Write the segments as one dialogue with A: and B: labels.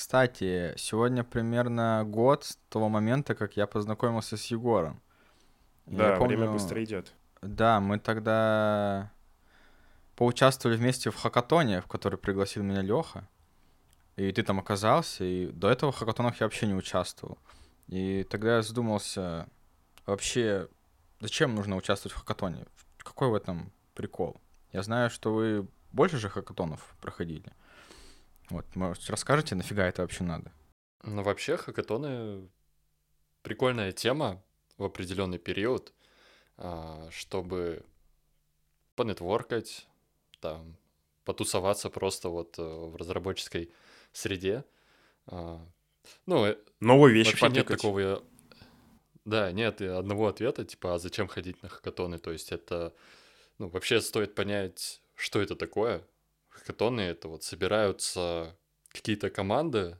A: кстати, сегодня примерно год с того момента, как я познакомился с Егором.
B: Да, помню, время быстро идет.
A: Да, мы тогда поучаствовали вместе в хакатоне, в который пригласил меня Леха. И ты там оказался, и до этого в хакатонах я вообще не участвовал. И тогда я задумался, вообще, зачем нужно участвовать в хакатоне? Какой в этом прикол? Я знаю, что вы больше же хакатонов проходили. Вот, может, расскажете, нафига это вообще надо?
C: Ну, вообще, хакатоны — прикольная тема в определенный период, а, чтобы понетворкать, там, потусоваться просто вот э, в разработческой среде. А, ну, э,
B: Новые вещи
C: вообще нет такого... Да, нет одного ответа, типа, а зачем ходить на хакатоны? То есть это... Ну, вообще стоит понять, что это такое. Хакатоны — это вот собираются какие-то команды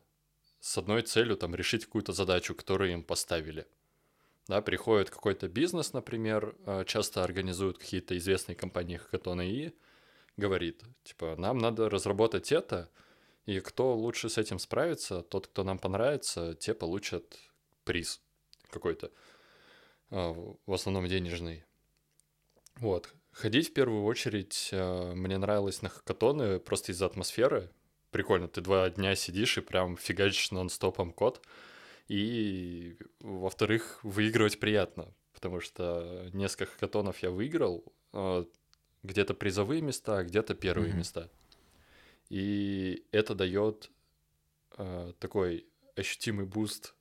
C: с одной целью, там, решить какую-то задачу, которую им поставили. Да, приходит какой-то бизнес, например, а, часто организуют какие-то известные компании хакатоны и говорит, типа, нам надо разработать это, и кто лучше с этим справится, тот, кто нам понравится, те получат приз какой-то, а, в основном денежный. Вот. Ходить в первую очередь а, мне нравилось на хакатоны просто из-за атмосферы. Прикольно, ты два дня сидишь и прям фигачишь нон-стопом код. И, во-вторых, выигрывать приятно, потому что несколько хакатонов я выиграл, а, где-то призовые места, где-то первые mm-hmm. места. И это дает э, такой ощутимый boost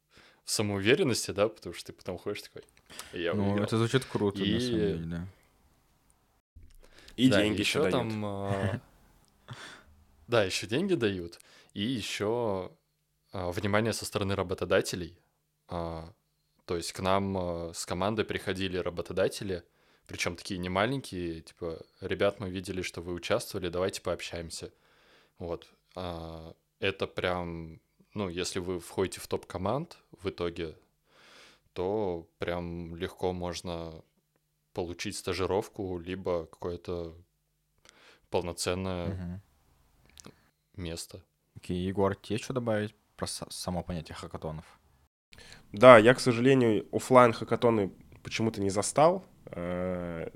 C: самоуверенности, да, потому что ты потом ходишь такой.
A: Я ну, выиграл. это звучит круто, и... на самом деле, да.
B: И да, деньги
C: еще
B: дают.
C: там. Э, да, еще деньги дают. И еще э, внимание со стороны работодателей. Э, то есть к нам с командой приходили работодатели, причем такие не маленькие, типа, ребят, мы видели, что вы участвовали, давайте пообщаемся. Вот. А, это прям, ну, если вы входите в топ команд в итоге, то прям легко можно получить стажировку, либо какое-то полноценное угу. место.
A: Окей, okay, Егор, тебе что добавить про само понятие хакатонов?
B: Да, я, к сожалению, офлайн хакатоны почему-то не застал. Э,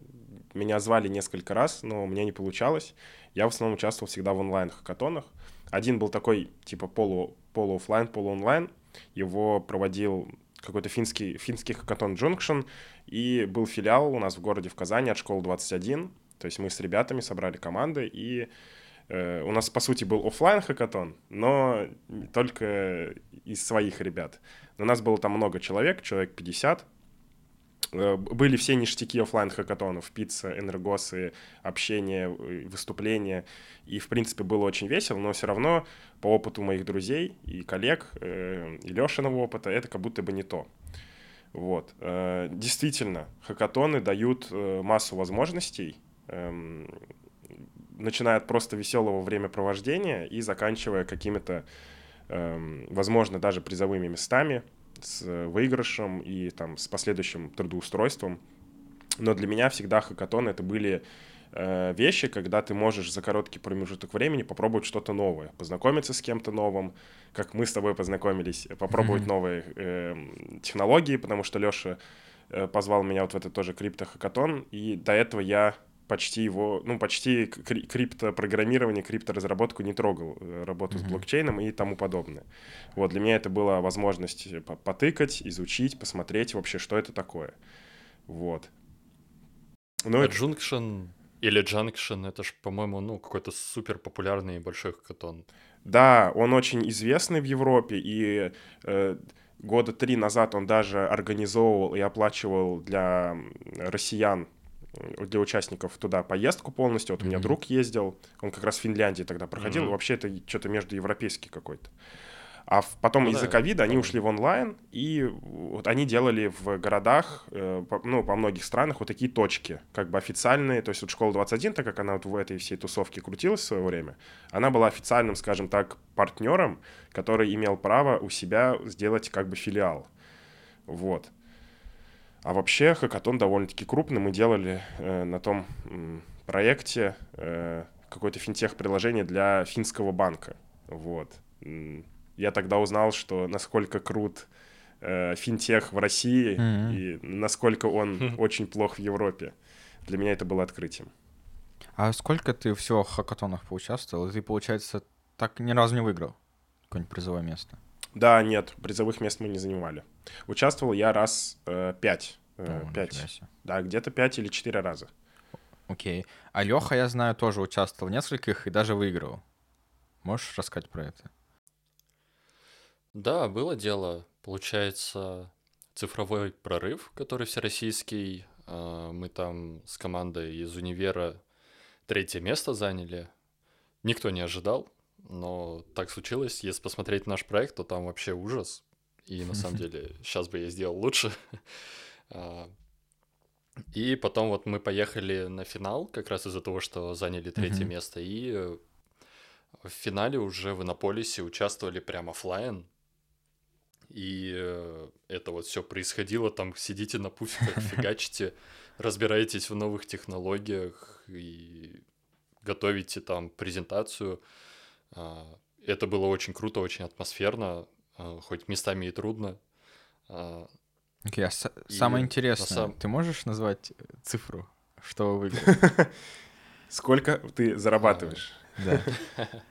B: меня звали несколько раз, но у меня не получалось. Я в основном участвовал всегда в онлайн-хакатонах. Один был такой, типа, полу, полу-оффлайн, полу-онлайн. Его проводил какой-то финский, финский хакатон Junction, и был филиал у нас в городе в Казани от школы 21. То есть мы с ребятами собрали команды, и э, у нас, по сути, был офлайн хакатон, но только из своих ребят. У нас было там много человек, человек 50, Э, были все ништяки офлайн хакатонов, пицца, энергосы, общение, э, выступления. И, в принципе, было очень весело, но все равно по опыту моих друзей и коллег, и Лешиного опыта, это как будто бы не то. Вот. Действительно, хакатоны дают массу возможностей, эм, начиная от просто веселого времяпровождения и заканчивая какими-то, эм, возможно, даже призовыми местами, с выигрышем и там с последующим трудоустройством. Но для меня всегда хакатоны это были э, вещи, когда ты можешь за короткий промежуток времени попробовать что-то новое, познакомиться с кем-то новым, как мы с тобой познакомились, попробовать mm-hmm. новые э, технологии, потому что Леша э, позвал меня вот в этот тоже криптохакатон, и до этого я почти его, ну, почти криптопрограммирование, крипторазработку не трогал, э, работу mm-hmm. с блокчейном и тому подобное. Вот, для меня это была возможность э, потыкать, изучить, посмотреть вообще, что это такое. Вот.
C: Ну, а это... Junction или Junction, это же, по-моему, ну, какой-то супер популярный большой хакатон.
B: Да, он очень известный в Европе, и э, года три назад он даже организовывал и оплачивал для россиян для участников туда поездку полностью. Вот mm-hmm. у меня друг ездил, он как раз в Финляндии тогда проходил. Mm-hmm. Вообще это что-то между европейский какой-то. А потом ну, из-за ковида да, они ушли в онлайн, и вот они делали в городах, э, ну, по многих странах вот такие точки, как бы официальные. То есть вот школа 21, так как она вот в этой всей тусовке крутилась в свое время, она была официальным, скажем так, партнером, который имел право у себя сделать как бы филиал. Вот. А вообще хакатон довольно-таки крупный. Мы делали э, на том э, проекте э, какое-то финтех-приложение для финского банка. Вот. Я тогда узнал, что насколько крут э, финтех в России
A: Мгм.
B: и насколько он очень плох в Европе. Для меня это было открытием.
A: А сколько ты всего в хакатонах поучаствовал? И ты, получается, так ни разу не выиграл какое-нибудь призовое место?
B: Да, нет, призовых мест мы не занимали. Участвовал я раз э, пять. э,
A: О,
B: пять. Да, где-то пять или четыре раза.
A: Окей. А Леха, я знаю, тоже участвовал в нескольких и даже выиграл. Можешь рассказать про это?
C: Да, было дело. Получается, цифровой прорыв, который всероссийский. а, Мы там с командой из универа третье место заняли. Никто не ожидал, но так случилось. Если посмотреть наш проект, то там вообще ужас. И на самом деле сейчас бы я сделал лучше. А, И потом вот мы поехали на финал, как раз из-за того, что заняли третье место. И в финале уже в Иннополисе участвовали прям оффлайн. И э, это вот все происходило, там сидите на пуфиках, фигачите, разбираетесь в новых технологиях и готовите там презентацию. А, Это было очень круто, очень атмосферно, а, хоть местами и трудно. А,
A: Окей, а с-
C: И
A: самое интересное,
C: сам-
A: ты можешь назвать э, цифру, что вы выиграли?
B: Сколько ты зарабатываешь?
A: Да.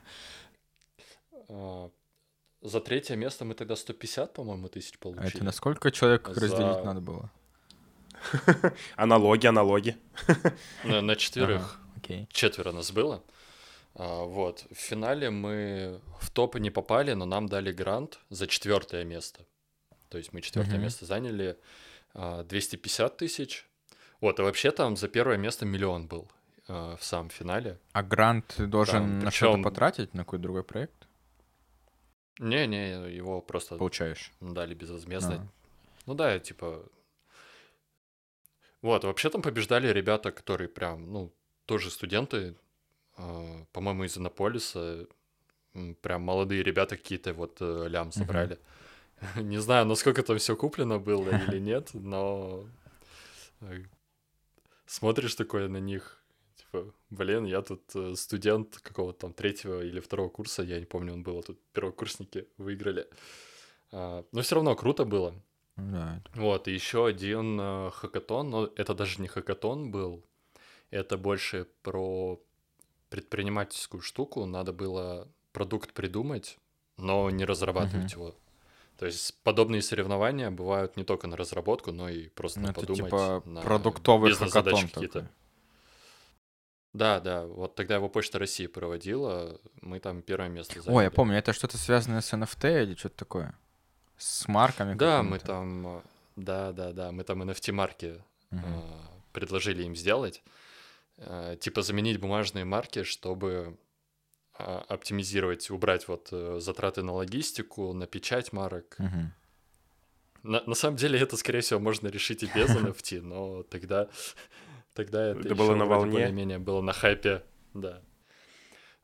C: а, За третье место мы тогда 150, по-моему, тысяч
A: А
C: получили.
A: это на сколько человек
C: За-
A: разделить надо было?
B: Аналоги, аналоги.
C: На, на четверых.
A: Окей.
C: четверо нас было. А, вот. В финале мы в топы не попали, но нам дали грант за четвертое место. То есть мы четвертое место заняли а, 250 тысяч. Вот, и вообще там за первое место миллион был а, в самом финале.
A: А грант ты должен на что-то потратить, на какой-то другой проект?
C: Не-не, его просто
A: Получаешь.
C: дали безвозмездно.
A: А.
C: Ну да, типа... Вот, вообще там побеждали ребята, которые прям, ну, тоже студенты, а, по-моему, из Иннополиса. Прям молодые ребята какие-то вот э, лям собрали. Не знаю, насколько там все куплено было или нет, но э, смотришь такое на них, типа, блин, я тут э, студент какого-то там третьего или второго курса, я не помню, он был, а тут первокурсники выиграли. А, Но все равно круто было.
A: Да.
C: Вот, и еще один э, хакатон, но это даже не хакатон был, это больше про предпринимательскую штуку, надо было продукт придумать, но не разрабатывать его. То есть подобные соревнования бывают не только на разработку, но и просто
A: Ну,
C: на
A: это
C: подумать.
A: типа
C: на
A: продуктовый хакатон
C: какие-то. Да, да, вот тогда его Почта России проводила, мы там первое место заняли.
A: Ой, я помню, это что-то связанное с NFT или что-то такое? С марками
C: Да, мы там, э, да, да, да, мы там NFT-марки
A: Мгм.
C: э, предложили им сделать. Э, Типа заменить бумажные марки, чтобы а, оптимизировать, убрать вот э, затраты на логистику, на печать марок.
A: Мгм.
C: На, на самом деле это, скорее всего, можно решить и без NFT, но тогда, тогда это,
B: Это было на волне?
C: более-менее было на хайпе, да.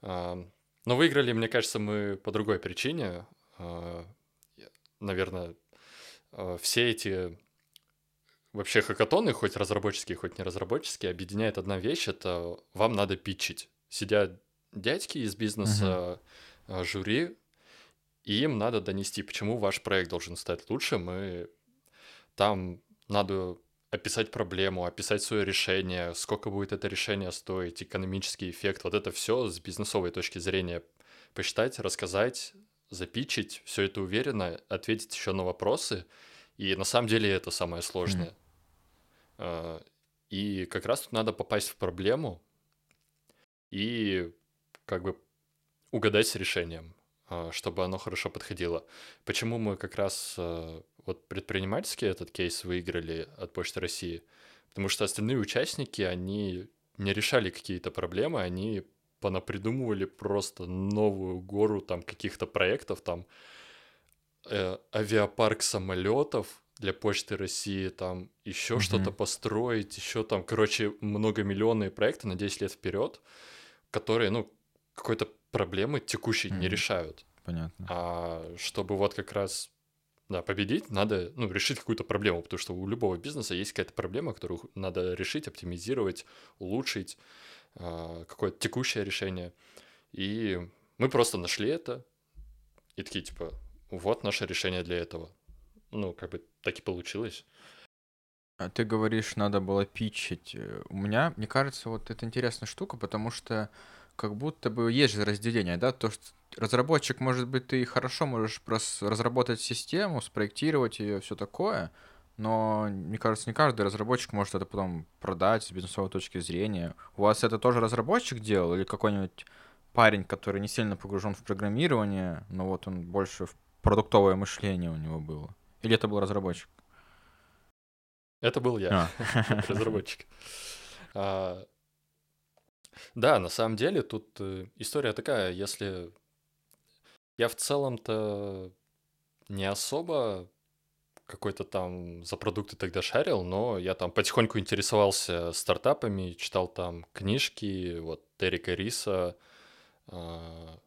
C: А, Но выиграли, мне кажется, мы по другой причине. Наверное, все эти вообще хакатоны, хоть разработческие, хоть не разработческие, объединяет одна вещь, это вам надо питчить. Сидят дядьки из бизнеса, а, жюри, и им надо донести, почему ваш проект должен стать лучшим, и там надо описать проблему, описать свое решение, сколько будет это решение стоить, экономический эффект, вот это все с бизнесовой точки зрения посчитать, рассказать, запичить, все это уверенно, ответить еще на вопросы, и на самом деле это самое сложное. А, И как раз тут надо попасть в проблему и как бы угадать с решением, а, чтобы оно хорошо подходило. Почему мы как раз а, вот предпринимательский этот кейс выиграли от Почты России? Потому что остальные участники, они не решали какие-то проблемы, они понапридумывали просто новую гору там каких-то проектов, там э, авиапарк самолетов для Почты России, там еще
A: Мгм.
C: что-то построить, еще там, короче, многомиллионные проекты на 10 лет вперед, которые, ну, какой-то проблемы текущей не
A: Мгм.
C: решают.
A: Понятно.
C: А чтобы вот как раз да, победить, надо ну, решить какую-то проблему, потому что у любого бизнеса есть какая-то проблема, которую надо решить, оптимизировать, улучшить, а, какое-то текущее решение. И мы просто нашли это, И такие, типа, вот наше решение для этого. Ну, как бы так и получилось.
A: А ты говоришь, надо было питчить. Э, У меня, мне кажется, вот это интересная штука, потому что как будто бы есть же разделение, да, то, что разработчик, может быть, ты хорошо можешь разработать систему, спроектировать ее, все такое, но, мне кажется, не каждый разработчик может это потом продать с бизнесовой точки зрения. У вас это тоже разработчик делал или какой-нибудь парень, который не сильно погружен в программирование, но вот он больше в продуктовое мышление у него было? Или это был разработчик?
C: Это был я,
A: А.
C: разработчик. Да, на самом деле тут э, история такая, если я в целом-то не особо какой-то там за продукты тогда шарил, но я там потихоньку интересовался стартапами, читал там книжки, вот Эрика Риса, а,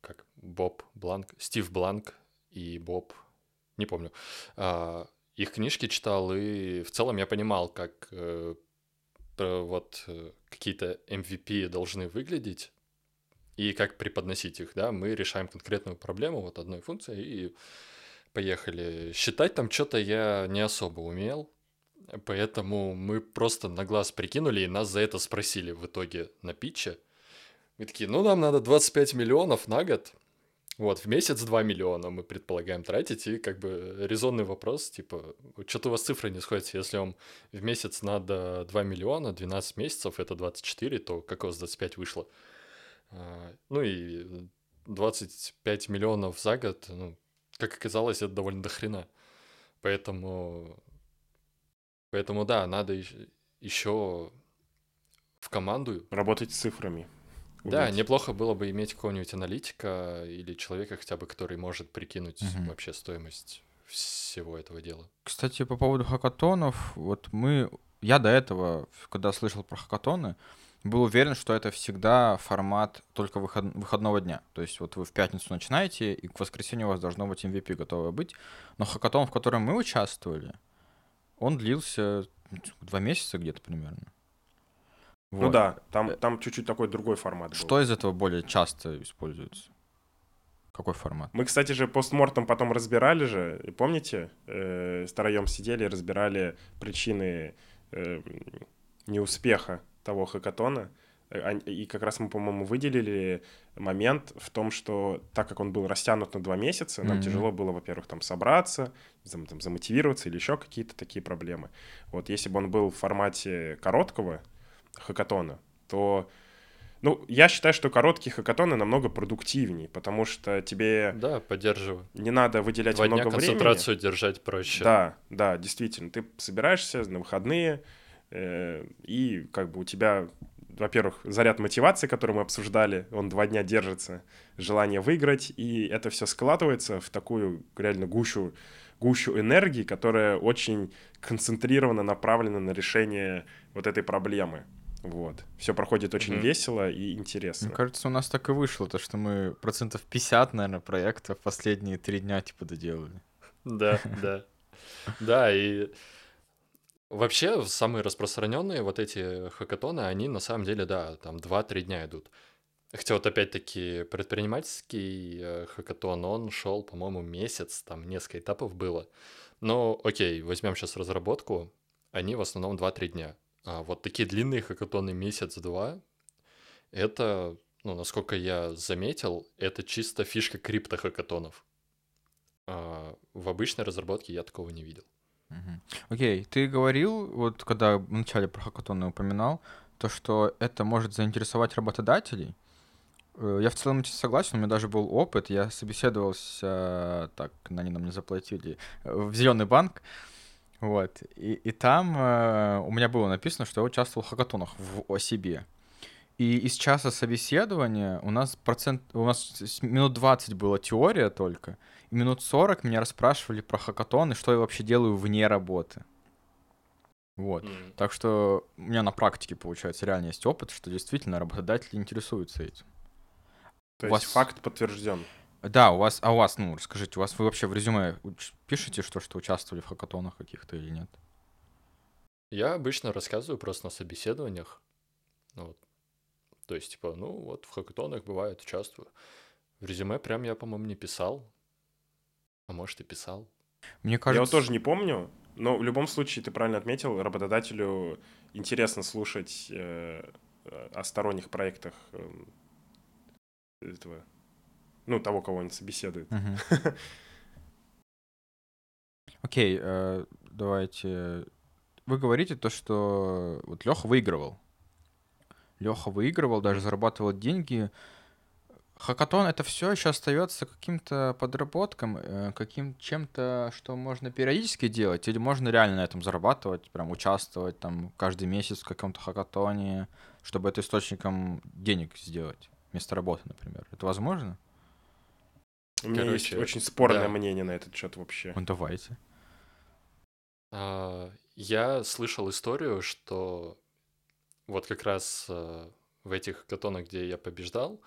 C: как Боб Бланк, Стив Бланк и Боб, не помню. А, Их книжки читал, и в целом я понимал, как э, вот э, какие-то MVP должны выглядеть и как преподносить их, да, мы решаем конкретную проблему вот одной функции и поехали. Считать там что-то я не особо умел, поэтому мы просто на глаз прикинули, и нас за это спросили в итоге на питче. Мы такие, ну, нам надо 25 миллионов на год, вот, в месяц 2 миллиона мы предполагаем тратить, и как бы резонный вопрос, типа, что-то у вас цифры не сходятся, если вам в месяц надо 2 миллиона, 12 месяцев, это 24, то как у вас 25 вышло? А, Ну и 25 миллионов за год, ну, как оказалось, это довольно дохрена. Поэтому, поэтому да, надо еще в команду
B: Работать с цифрами.
C: Да,
B: Уметь.
C: неплохо было бы иметь какого-нибудь аналитика или человека хотя бы, который может прикинуть
A: Мгм.
C: вообще стоимость всего этого дела.
A: Кстати, по поводу хакатонов, вот мы, я до этого, когда слышал про хакатоны, был уверен, что это всегда формат только выход- выходного дня. То есть вот вы в пятницу начинаете, и к воскресенью у вас должно быть MVP готовое быть. Но хакатон, в котором мы участвовали, он длился ну, два месяца где-то примерно.
B: Ну
A: Вот.
B: да, там,
A: Э,
B: там чуть-чуть такой другой формат был.
A: Что из этого более часто используется? Какой формат?
B: Мы, кстати же, постмортом потом разбирали же, и помните, э, втроем сидели и разбирали причины э, неуспеха того хакатона. Э, И как раз мы, по-моему, выделили момент в том, что так как он был растянут на два месяца, нам
A: Мгм.
B: тяжело было, во-первых, там собраться, там, замотивироваться или еще какие-то такие проблемы. Вот если бы он был в формате короткого хакатона, то ну, я считаю, что короткие хакатоны намного продуктивнее, потому что тебе
C: Да, поддерживаю.
B: не надо выделять
C: Два дня
B: много времени.
C: концентрацию держать проще.
B: Да, да, действительно. Ты собираешься на выходные, э, и как бы у тебя, во-первых, заряд мотивации, который мы обсуждали, он два дня держится, желание выиграть, и это все складывается в такую реально гущу, гущу энергии, которая очень концентрированно направлена на решение вот этой проблемы. Вот. Все проходит очень
C: Мгм.
B: весело и интересно.
A: Мне кажется, у нас так и вышло, то что мы процентов 50, наверное, проектов последние три дня типа доделали.
C: Да, да. Да, и вообще самые распространенные вот эти хакатоны, они на самом деле, да, там 2-3 дня идут. Хотя вот опять-таки предпринимательский э, хакатон, он шел, по-моему, месяц, там несколько этапов было. Но окей, возьмем сейчас разработку, они в основном 2-3 дня. А вот такие длинные хакатоны месяц-два, это, ну, насколько я заметил, это чисто фишка крипто-хакатонов. А, в обычной разработке я такого не видел.
A: Окей, ты говорил, вот когда в начале про хакатоны упоминал, то, что это может заинтересовать работодателей. Э, Я в целом согласен, у меня даже был опыт, я собеседовался, так, они нам не заплатили, э, в Зеленый банк, вот, и, и там э, у меня было написано, что я участвовал в хакатонах в себе. И из часа собеседования у нас процент, у нас минут 20 была теория только, и минут 40 меня расспрашивали про хакатоны, что я вообще делаю вне работы. Вот.
C: М.
A: Так что у меня на практике, получается, реально есть опыт, что действительно работодатели интересуются этим.
B: То
A: у
B: есть
A: вас-
B: факт подтвержден.
A: Да, у вас, а у вас, ну, расскажите, у вас вы вообще в резюме пишете, что, что участвовали в хакатонах каких-то или нет?
C: Я обычно рассказываю просто на собеседованиях. Ну Вот. То есть, типа, ну вот в хакатонах бывает, участвую. В резюме прям я, по-моему, не писал. А может и писал.
A: Мне
B: Я
A: кажется...
B: вот тоже не помню, но в любом случае, ты правильно отметил, работодателю интересно слушать э, э, о сторонних проектах эм, этого, ну, того, кого он собеседует.
A: Мгм. Окей, э, давайте. Вы говорите то, что вот Леха выигрывал. Леха выигрывал, даже зарабатывал деньги. Хакатон это все еще остается каким-то подработком, э, каким чем-то, что можно периодически делать, или можно реально на этом зарабатывать, прям участвовать там каждый месяц в каком-то хакатоне, чтобы это источником денег сделать вместо работы, например. Это возможно?
B: У меня
C: Короче,
B: есть очень спорное
C: да.
B: мнение на этот счет вообще.
A: Ну давайте.
C: А, Я слышал историю, что вот как раз а, в этих катонах, где я побеждал,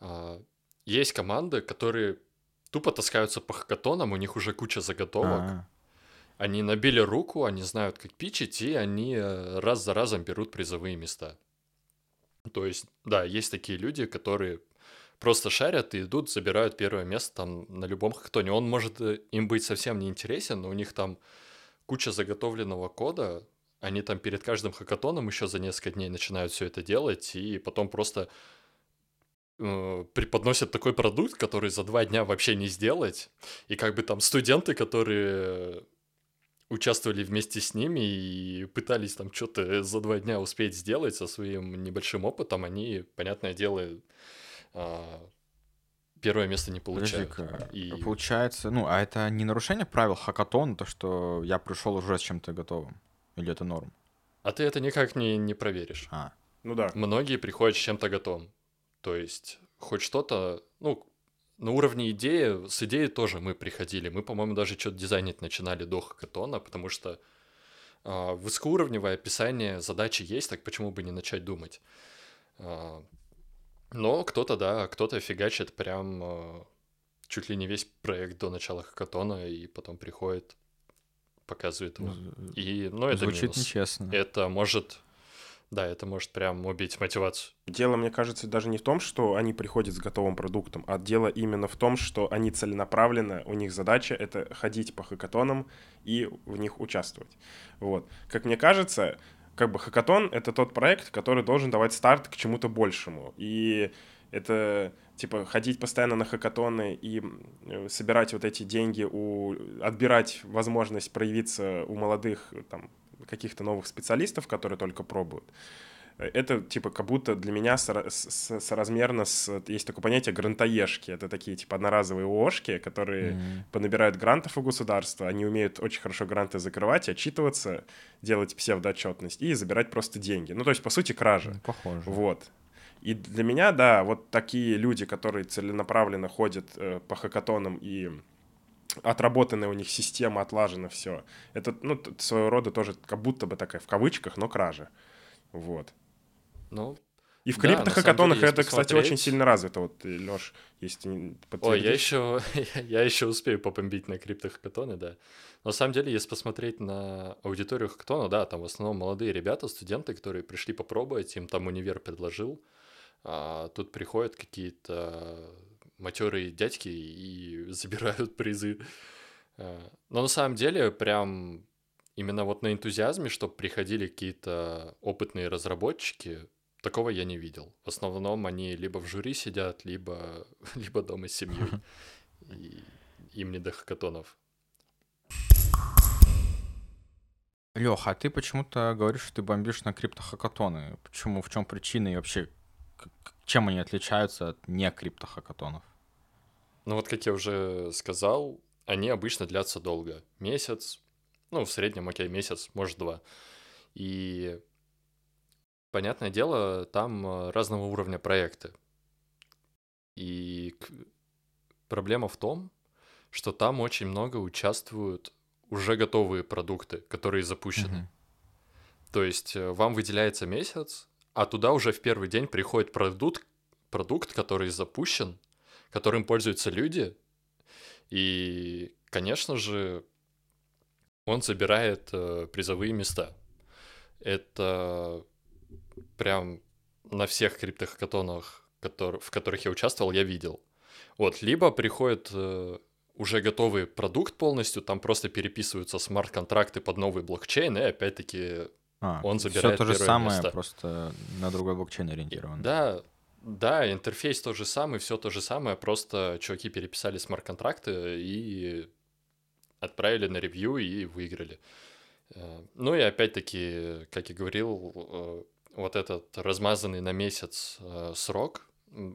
C: а, есть команды, которые тупо таскаются по хакатонам, у них уже куча заготовок,
A: А,
C: они набили руку, они знают, как пичить, и они э, раз за разом берут призовые места. То есть, да, есть такие люди, которые просто шарят и идут, забирают первое место там на любом хакатоне. Он может э, им быть совсем не интересен, но у них там куча заготовленного кода, они там перед каждым хакатоном еще за несколько дней начинают все это делать, и потом просто э, преподносят такой продукт, который за два дня вообще не сделать. И как бы там студенты, которые участвовали вместе с ними и пытались там что-то за два дня успеть сделать со своим небольшим опытом, они, понятное дело, первое место не получают. И-
A: Получается, ну, а это не нарушение правил хакатона, то, что я пришел уже с чем-то готовым? Или это норм?
C: А ты это никак не, не проверишь.
A: А,
B: Ну да.
C: Многие приходят с чем-то готовым. То есть хоть что-то, ну, на уровне идеи, с идеей тоже мы приходили. Мы, по-моему, даже что-то дизайнить начинали до хакатона, потому что а, высокоуровневое описание задачи есть, так почему бы не начать думать? А, но кто-то, да, кто-то фигачит прям а, чуть ли не весь проект до начала хакатона, и потом приходит, показывает его.
A: з-
C: И, ну, это
A: звучит
C: минус.
A: нечестно.
C: Это может, да, это может прям убить мотивацию.
B: Дело, мне кажется, даже не в том, что они приходят с готовым продуктом, а дело именно в том, что они целенаправленно, у них задача — это ходить по хакатонам и в них участвовать. Вот. Как мне кажется, как бы хакатон — это тот проект, который должен давать старт к чему-то большему. И это типа ходить постоянно на хакатоны и э, собирать вот эти деньги, у, отбирать возможность проявиться у молодых там, каких-то новых специалистов, которые только пробуют. Это типа как будто для меня соразмерно с... Есть такое понятие грантоежки. Это такие типа одноразовые ООшки, которые
A: М.
B: понабирают грантов у государства, они умеют очень хорошо гранты закрывать, отчитываться, делать псевдоотчетность и забирать просто деньги. Ну, то есть, по сути, кража.
A: Похоже.
B: Вот. И для меня, да, вот такие люди, которые целенаправленно ходят э, по хакатонам и отработанная у них система, отлажено все. Это, ну, своего рода тоже как будто бы такая, в кавычках, но кража. Вот.
C: Ну,
B: И в
C: Да, на самом
B: криптохакатонах
C: деле,
B: это,
C: если
B: кстати, очень
C: посмотреть-
B: сильно развито. Вот, Леш, если
C: Ой, я еще, я еще успею попомбить на криптохакатоны, да. Но на самом деле, если посмотреть на аудиторию хакатона, да, там в основном молодые ребята, студенты, которые пришли попробовать, им там универ предложил, а тут приходят какие-то матерые дядьки и забирают призы. А, Но на самом деле, прям именно вот на энтузиазме, чтобы приходили какие-то опытные разработчики, такого я не видел. В основном они либо в жюри сидят, либо, либо дома с семьей. И им не до хакатонов.
A: Леха, а ты почему-то говоришь, что ты бомбишь на криптохакатоны. Почему? В чем причина и вообще чем они отличаются от не криптохакатонов?
C: Ну вот, как я уже сказал, они обычно длятся долго. Месяц, ну, в среднем, окей, месяц, может, два. И, понятное дело, там э, разного уровня проекты. И проблема в том, что там очень много участвуют уже готовые продукты, которые запущены. То есть э, вам выделяется месяц, а туда уже в первый день приходит продукт, продукт, который запущен, которым пользуются люди. И, конечно же, он забирает э, призовые места. Это прям на всех криптохакатонах, котор- в которых я участвовал, я видел. Вот, либо приходит э, уже готовый продукт полностью, там просто переписываются смарт-контракты под новый блокчейн, и опять-таки
A: А,
C: Он забирает
A: то же самое,
C: место.
A: просто на другой блокчейн ориентировано.
C: Да, да, интерфейс тот же самый, все то же самое, просто чуваки переписали смарт-контракты и отправили на ревью и выиграли. Э, Ну и опять-таки, как я говорил, э, вот этот размазанный на месяц э, срок,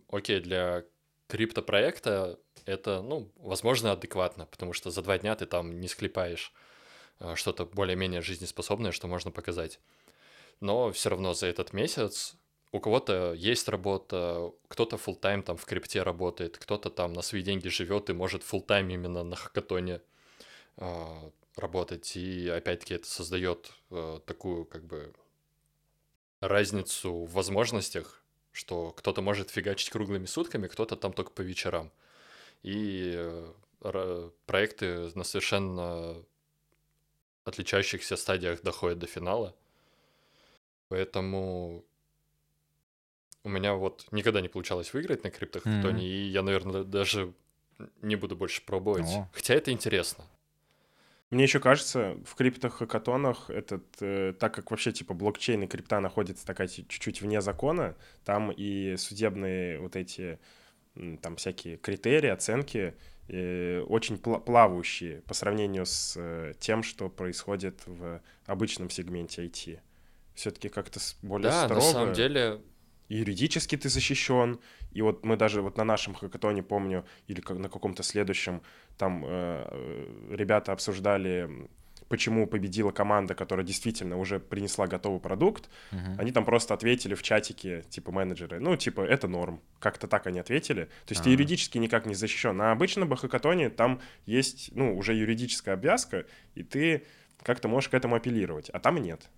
C: окей, для криптопроекта это, ну, возможно, адекватно, потому что за два дня ты там не склепаешь э, что-то более-менее жизнеспособное, что можно показать. Но все равно за этот месяц у кого-то есть работа, кто-то full тайм там в крипте работает, кто-то там на свои деньги живет и может full тайм именно на хакатоне а, работать. И опять-таки это создает э, такую как бы разницу в возможностях, что кто-то может фигачить круглыми сутками, кто-то там только по вечерам. И э, проекты на совершенно отличающихся стадиях доходят до финала. Поэтому у меня вот никогда не получалось выиграть на криптохактоне,
A: Мгм.
C: и я, наверное, даже не буду больше пробовать.
A: О.
C: Хотя это интересно.
B: Мне еще кажется, в криптохакатонах этот, э, так как вообще типа блокчейн и крипта находится такая чуть-чуть вне закона, там и судебные вот эти там всякие критерии, оценки э, очень пла- плавающие по сравнению с э, тем, что происходит в обычном сегменте IT. Все-таки как-то более
C: Да,
B: строго.
C: на самом деле,
B: юридически ты защищен. И вот мы даже вот на нашем хакатоне, помню, или как на каком-то следующем, там э, э, ребята обсуждали, почему победила команда, которая действительно уже принесла готовый продукт.
A: Мгм.
B: Они там просто ответили в чатике, типа менеджеры, ну, типа, это норм. Как-то так они ответили. То есть ты
A: А.
B: юридически никак не защищен. На обычном хакатоне там есть, ну, уже юридическая обвязка, и ты как-то можешь к этому апеллировать, а там нет.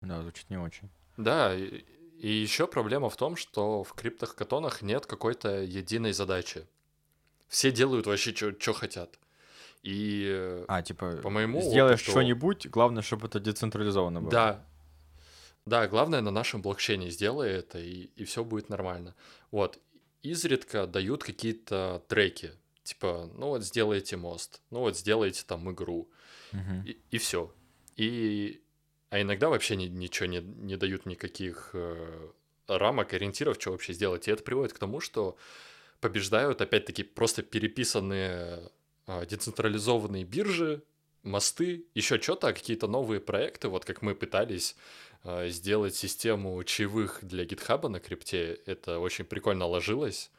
A: Да, звучит не очень.
C: да, и, еще проблема в том, что в криптохакатонах нет какой-то единой задачи. Все делают вообще, что хотят. И
A: А, типа,
C: По моему
A: сделаешь
C: опыту-
A: что-нибудь, главное, чтобы это децентрализованно было.
C: Да. Да, главное на нашем блокчейне сделай это, и, и все будет нормально. Вот. Изредка дают какие-то треки. Типа, ну вот сделайте мост, ну вот сделайте там игру.
A: Мгм.
C: И, все. И, а иногда вообще ни- ничего не, не дают никаких э, рамок, ориентиров, что вообще сделать. И это приводит к тому, что побеждают, опять-таки, просто переписанные э, децентрализованные биржи, мосты, еще что-то, какие-то новые проекты, вот как мы пытались э, сделать систему чаевых для гитхаба на крипте, это очень прикольно ложилось.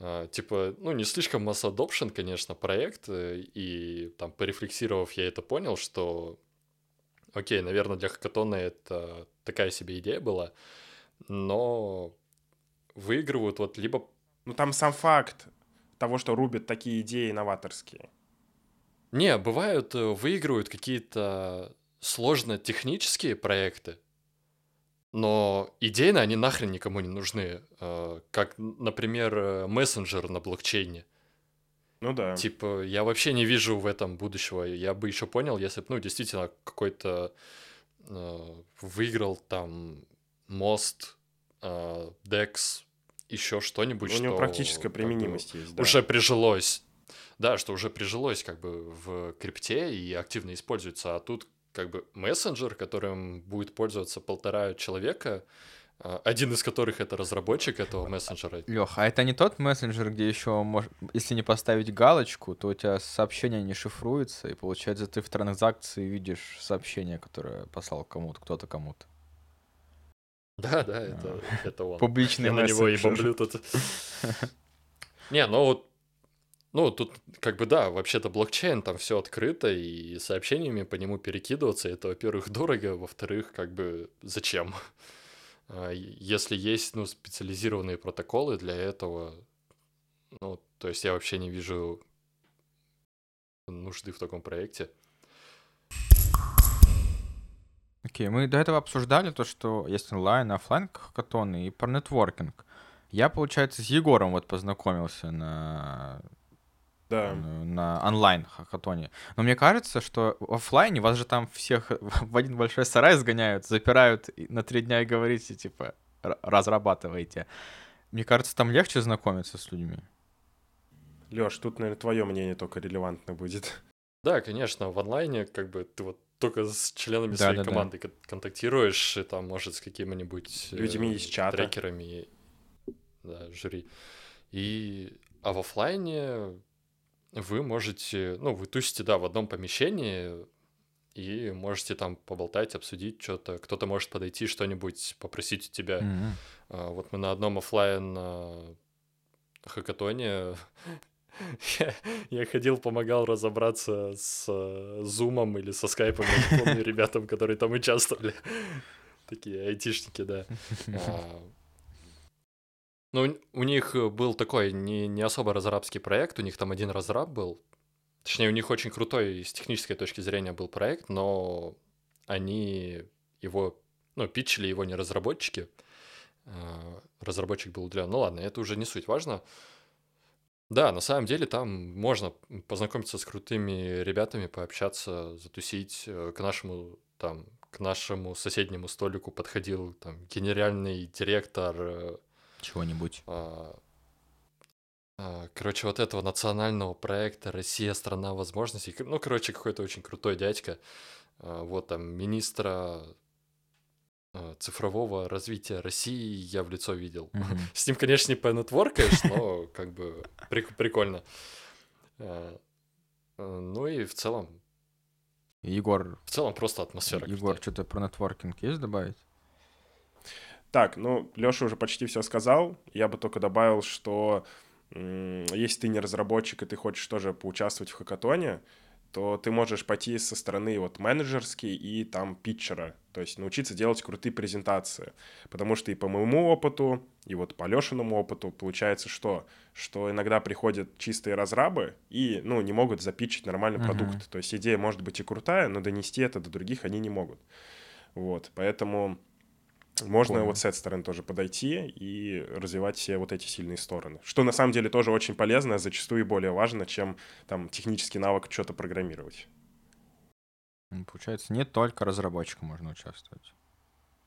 C: Э, Типа, ну, не слишком масс adoption, конечно, проект, э, и там, порефлексировав, я это понял, что, окей, наверное, для хакатона это такая себе идея была, но выигрывают вот либо
B: Ну, там сам факт того, что рубят такие идеи новаторские.
C: Не, бывают, э, выигрывают какие-то сложно технические проекты, но идейно они нахрен никому не нужны. Э, Как, например, э, мессенджер на блокчейне.
B: Ну да.
C: Типа, я вообще не вижу в этом будущего. Я бы еще понял, если бы, ну, действительно, какой-то э, выиграл там мост, э, Dex, еще что-нибудь,
B: У него
C: что
B: практическая
C: как бы
B: применимость есть, да.
C: уже прижилось. Да, что уже прижилось как бы в крипте и активно используется. А тут как бы мессенджер, которым будет пользоваться полтора человека, один из которых это разработчик этого мессенджера.
A: Лех, а это не тот мессенджер, где еще, мож... если не поставить галочку, то у тебя сообщение не шифруется, и получается ты в транзакции видишь сообщение, которое послал кому-то, кто-то кому-то.
C: Да, да, это, это он.
A: Публичный
C: Я на него и
A: мессенджер.
C: бомблю тут. Не, ну вот, ну тут как бы да, вообще-то блокчейн, там все открыто, и сообщениями по нему перекидываться, это, во-первых, дорого, во-вторых, как бы зачем? А, Если есть, ну, специализированные протоколы для этого, ну, то есть я вообще не вижу нужды в таком проекте.
A: Окей, мы до этого обсуждали то, что есть онлайн, офлайн хакатоны и про нетворкинг. Я, получается, с Егором вот познакомился на,
B: Да.
A: на онлайн хакатоне. Но мне кажется, что в офлайне вас же там всех в один большой сарай сгоняют, запирают на три дня и говорите, типа, «Р- разрабатывайте. Мне кажется, там легче знакомиться с людьми.
B: Лёш, тут, наверное, твое мнение только релевантно будет.
C: Да, конечно, в онлайне как бы ты вот только с членами
A: Да,
C: своей
A: да, да.
C: команды кон- контактируешь, и там, может, с какими-нибудь э,
B: Людьми из чата.
C: трекерами, да, жюри. И, а в оффлайне вы можете, ну, вы тусите, да, в одном помещении, и можете там поболтать, обсудить что-то. Кто-то может подойти, что-нибудь попросить у тебя. А, Вот мы на одном оффлайн а, хакатоне я, я ходил, помогал разобраться с э, зумом или со скайпом, я не помню, ребятам, которые там участвовали. Такие айтишники, да. Ну, у- них был такой не, не особо разрабский проект, у них там один разраб был. Точнее, у них очень крутой с технической точки зрения был проект, но они его, ну, питчили его не разработчики. А, Разработчик был уделен. Ну ладно, это уже не суть важно. Да, на самом деле там можно познакомиться с крутыми ребятами, пообщаться, затусить. Э, К нашему там к нашему соседнему столику подходил там генеральный директор э,
A: Чего-нибудь.
C: а, а, Короче, вот этого национального проекта «Россия – страна возможностей». Ну, короче, какой-то очень крутой дядька. А, Вот там министра цифрового развития России я в лицо видел.
A: Мгм.
C: С ним, конечно, не понетворкаешь, но как бы прик- прикольно. Ну и в целом,
A: Егор,
C: в целом просто атмосфера.
A: Егор, что-то про нетворкинг есть добавить?
B: Так, ну, Лёша уже почти все сказал. Я бы только добавил, что если ты не разработчик и ты хочешь тоже поучаствовать в хакатоне, то ты можешь пойти со стороны вот менеджерской и там питчера, то есть научиться делать крутые презентации. Потому что и по моему опыту, и вот по Лешиному опыту получается что? Что иногда приходят чистые разрабы и, ну, не могут запитчить нормальный
A: Мгм.
B: продукт. То есть идея может быть и крутая, но донести это до других они не могут. Вот, поэтому можно
A: Понял.
B: вот с этой стороны тоже подойти и развивать все вот эти сильные стороны. Что на самом деле тоже очень полезно, а зачастую более важно, чем там технический навык что-то программировать.
A: Ну, Получается, не только разработчикам можно участвовать.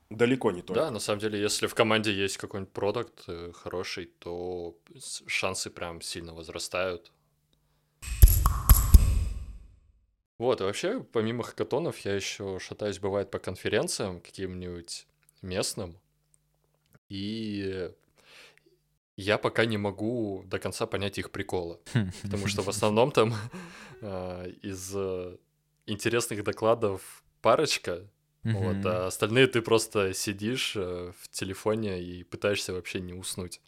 B: Далеко не только.
C: Да, на самом деле, если в команде есть какой-нибудь продукт э, хороший, то шансы прям сильно возрастают. Вот, и вообще, помимо хакатонов, я еще шатаюсь, бывает, по конференциям каким-нибудь местным. И я пока не могу до конца понять их прикола. Потому что в основном там а, из э, интересных докладов парочка, вот, а остальные ты просто сидишь э, в телефоне и пытаешься вообще не уснуть.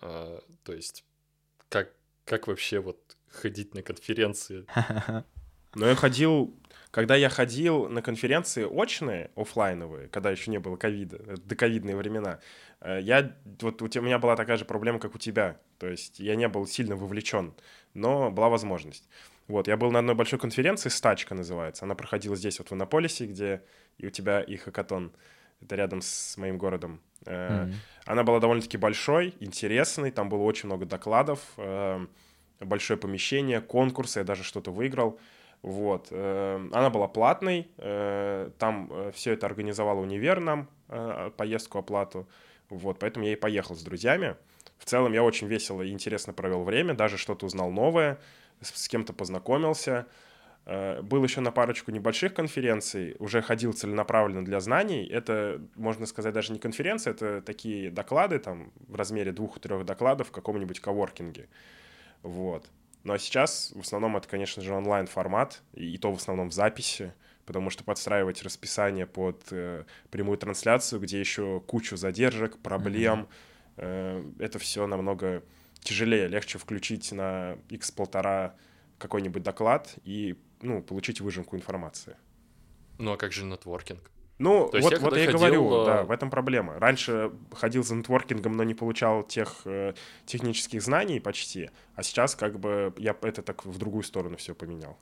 C: То есть, как, как вообще вот ходить на конференции?
B: Но я ходил, когда я ходил на конференции очные, оффлайновые, когда еще не было ковида, э, доковидные времена, э, я, вот у, тебя, у меня была такая же проблема, как у тебя. То есть я не был сильно вовлечен, но была возможность. Вот, я был на одной большой конференции, «Стачка» называется. Она проходила здесь, вот в Иннополисе, где и у тебя и хакатон. Это рядом с моим городом.
A: Мгм.
B: Она была довольно-таки большой, интересной, там было очень много докладов, большое помещение, конкурсы, я даже что-то выиграл. Вот. э, Она была платной, э, там все это организовал универ нам, э, поездку, оплату. Вот, поэтому я и поехал с друзьями. В целом я очень весело и интересно провел время, даже что-то узнал новое, с, кем-то познакомился. Э, Был еще на парочку небольших конференций, уже ходил целенаправленно для знаний. Это, можно сказать, даже не конференция, это такие доклады там в размере двух-трех докладов в каком-нибудь коворкинге. Вот. Ну а сейчас в основном это, конечно же, онлайн-формат, и, и то в основном в записи, потому что подстраивать расписание под э, прямую трансляцию, где еще кучу задержек, проблем, э, это все намного тяжелее, легче включить на x полтора какой-нибудь доклад и ну, получить выжимку информации.
C: Ну а как же нетворкинг?
B: Ну,
C: То
B: вот,
C: я
B: вот я и
C: ходил,
B: говорю,
C: э,
B: да, в этом проблема. Раньше ходил за нетворкингом, но не получал тех э, технических знаний почти, а сейчас как бы я это так в другую сторону все поменял.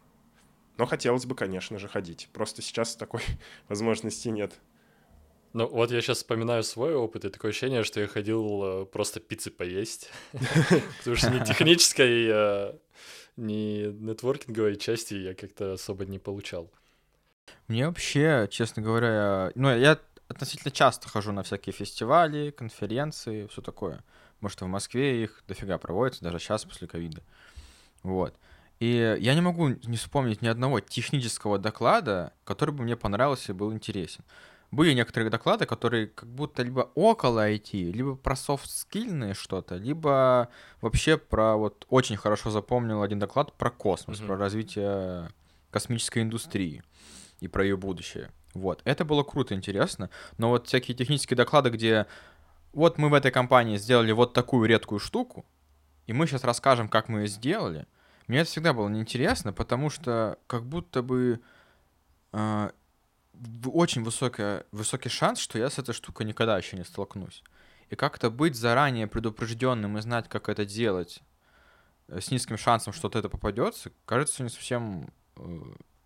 B: Но хотелось бы, конечно же, ходить. Просто сейчас такой возможности нет.
C: Ну вот я сейчас вспоминаю свой опыт, и такое ощущение, что я ходил э, просто пиццы поесть. Потому что ни технической, э, ни нетворкинговой части я как-то особо не получал.
A: Мне вообще, честно говоря, ну, я относительно часто хожу на всякие фестивали, конференции, все такое. что в Москве их дофига проводится, даже сейчас после ковида. Вот. И я не могу не вспомнить ни одного технического доклада, который бы мне понравился и был интересен. Были некоторые доклады, которые как будто либо около IT, либо про софт-скильные что-то, либо вообще про вот очень хорошо запомнил один доклад про космос, mm-hmm. про развитие космической индустрии и про ее будущее. Вот. Это было круто, интересно. Но вот всякие технические доклады, где вот мы в этой компании сделали вот такую редкую штуку, и мы сейчас расскажем, как мы ее сделали, мне это всегда было неинтересно, потому что как будто бы э, очень высокая, высокий шанс, что я с этой штукой никогда еще не столкнусь. И как-то быть заранее предупрежденным и знать, как это делать э, с низким шансом, что то это попадется, кажется не совсем э,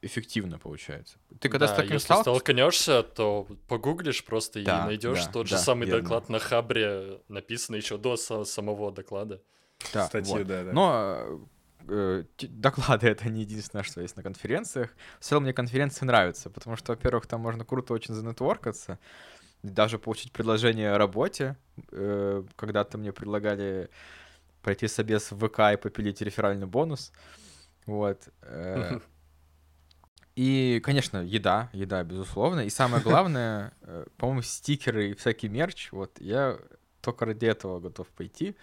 A: эффективно получается.
C: Ты когда да, с таким если стал... столкнешься, то погуглишь просто да, и найдешь да, тот да, же самый верно. доклад на Хабре, написанный еще до самого доклада.
A: Да, Статью, вот. да, да. Но э, доклады это не единственное, что есть на конференциях. В целом мне конференции нравятся, потому что, во-первых, там можно круто очень занетворкаться, даже получить предложение о работе. Э, когда-то мне предлагали пройти собес в ВК и попилить реферальный бонус. Вот. Э, и, конечно, еда, еда, безусловно. И самое главное, э, по-моему, стикеры и всякий мерч. Вот я только ради этого готов пойти.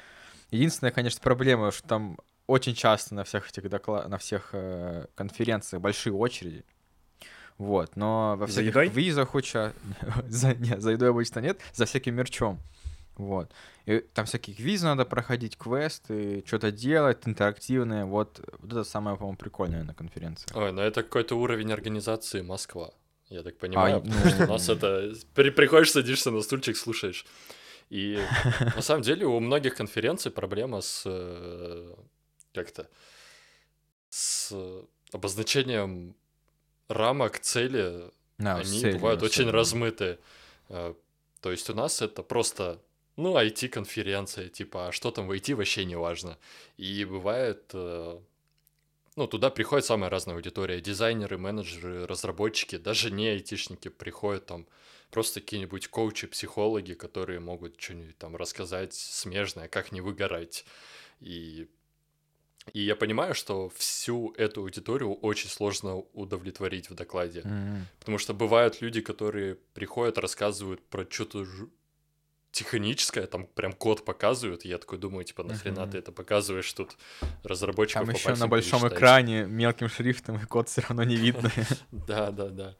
A: Единственная, конечно, проблема, что там очень часто на всех этих доклад... на всех э, конференциях большие очереди. Вот, но во всяких за визах уча... за... Нет, за едой обычно нет, за всяким мерчом. Вот. И там всяких виз надо проходить, квесты, что-то делать, интерактивные. Вот, вот это самое, по-моему, прикольное на конференции.
C: Ой, ну это какой-то уровень организации Москва. Я так понимаю, а, потому ну... что у нас это... Приходишь, садишься на стульчик, слушаешь. И на самом деле у многих конференций проблема с э, как-то с обозначением рамок цели. Они бывают очень размытые. Э, то есть у нас это просто ну, IT-конференция, типа, а что там в IT вообще не важно. И бывает, э, ну, туда приходит самая разная аудитория. Дизайнеры, менеджеры, разработчики, даже не айтишники приходят там просто какие-нибудь коучи, психологи, которые могут что-нибудь там рассказать смежное, как не выгорать. И, и я понимаю, что всю эту аудиторию очень сложно удовлетворить в докладе. Mm-hmm. Потому что бывают люди, которые приходят, рассказывают про что-то техническое, там прям код показывают, я такой думаю, типа, нахрена uh-huh. ты это показываешь тут разработчиков
A: Там еще на большом экране мелким шрифтом, и код все равно не видно.
C: Да, да, да.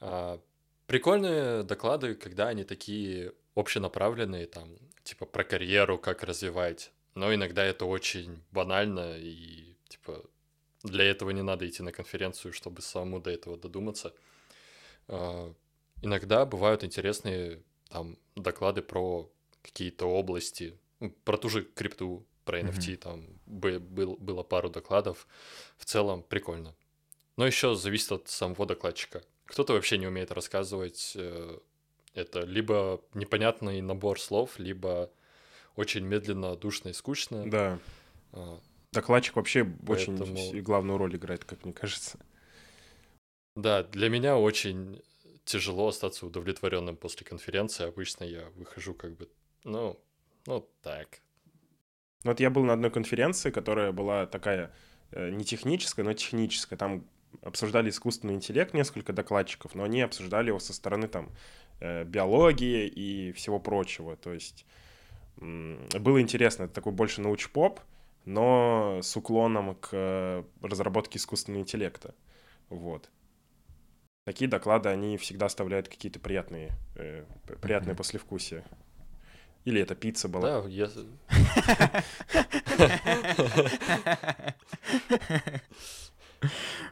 C: А, прикольные доклады, когда они такие общенаправленные, там, типа, про карьеру, как развивать. Но иногда это очень банально, и, типа, для этого не надо идти на конференцию, чтобы самому до этого додуматься. А, иногда бывают интересные там доклады про какие-то области, про ту же крипту, про NFT, mm-hmm. там был, было пару докладов. В целом прикольно. Но еще зависит от самого докладчика. Кто-то вообще не умеет рассказывать. Э, это либо непонятный набор слов, либо очень медленно, душно и скучно.
B: Да. А, Докладчик вообще Поэтому... очень главную роль играет, как мне кажется.
C: Да, для меня очень тяжело остаться удовлетворенным после конференции. Обычно я выхожу как бы, ну, ну так.
B: Вот я был на одной конференции, которая была такая э, не техническая, но техническая. Там обсуждали искусственный интеллект несколько докладчиков, но они обсуждали его со стороны там э, биологии и всего прочего. То есть было интересно, это такой больше научпоп, но с уклоном к э, разработке искусственного интеллекта. Вот такие доклады, они всегда оставляют какие-то приятные, э, приятные mm-hmm. послевкусия. Или это пицца была?
C: Да, я...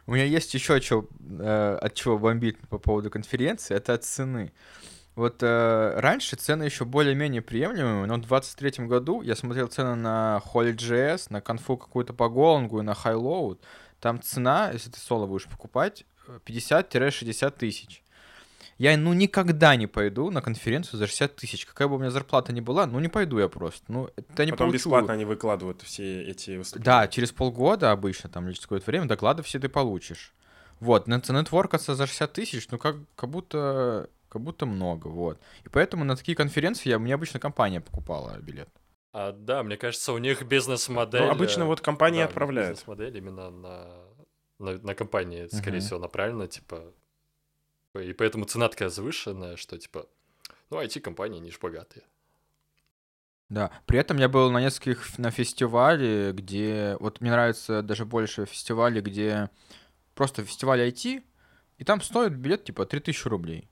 A: У меня есть еще что, э, от чего бомбить по поводу конференции, это от цены. Вот э, раньше цены еще более-менее приемлемые, но в 23 году я смотрел цены на Holy.js, на конфу какую-то по Голангу и на Highload. Там цена, если ты соло будешь покупать, 50-60 тысяч. Я, ну, никогда не пойду на конференцию за 60 тысяч. Какая бы у меня зарплата ни была, ну, не пойду я просто. Ну, это не
B: Потом получу. бесплатно они выкладывают все эти
A: выступления. Да, через полгода обычно, там, через какое-то время, доклады все ты получишь. Вот, на нетворкаться за 60 тысяч, ну, как, как будто как будто много, вот. И поэтому на такие конференции я, мне обычно компания покупала билет.
C: А, да, мне кажется, у них бизнес-модель... Ну,
B: обычно вот компании да, отправляют.
C: бизнес-модель именно на, на, на компании, скорее uh-huh. всего, направлена, типа... И поэтому цена такая завышенная, что, типа, ну, IT-компании, не ж богатые.
A: Да, при этом я был на нескольких на фестивале, где... Вот мне нравится даже больше фестивали, где просто фестиваль IT, и там стоит билет типа 3000 рублей.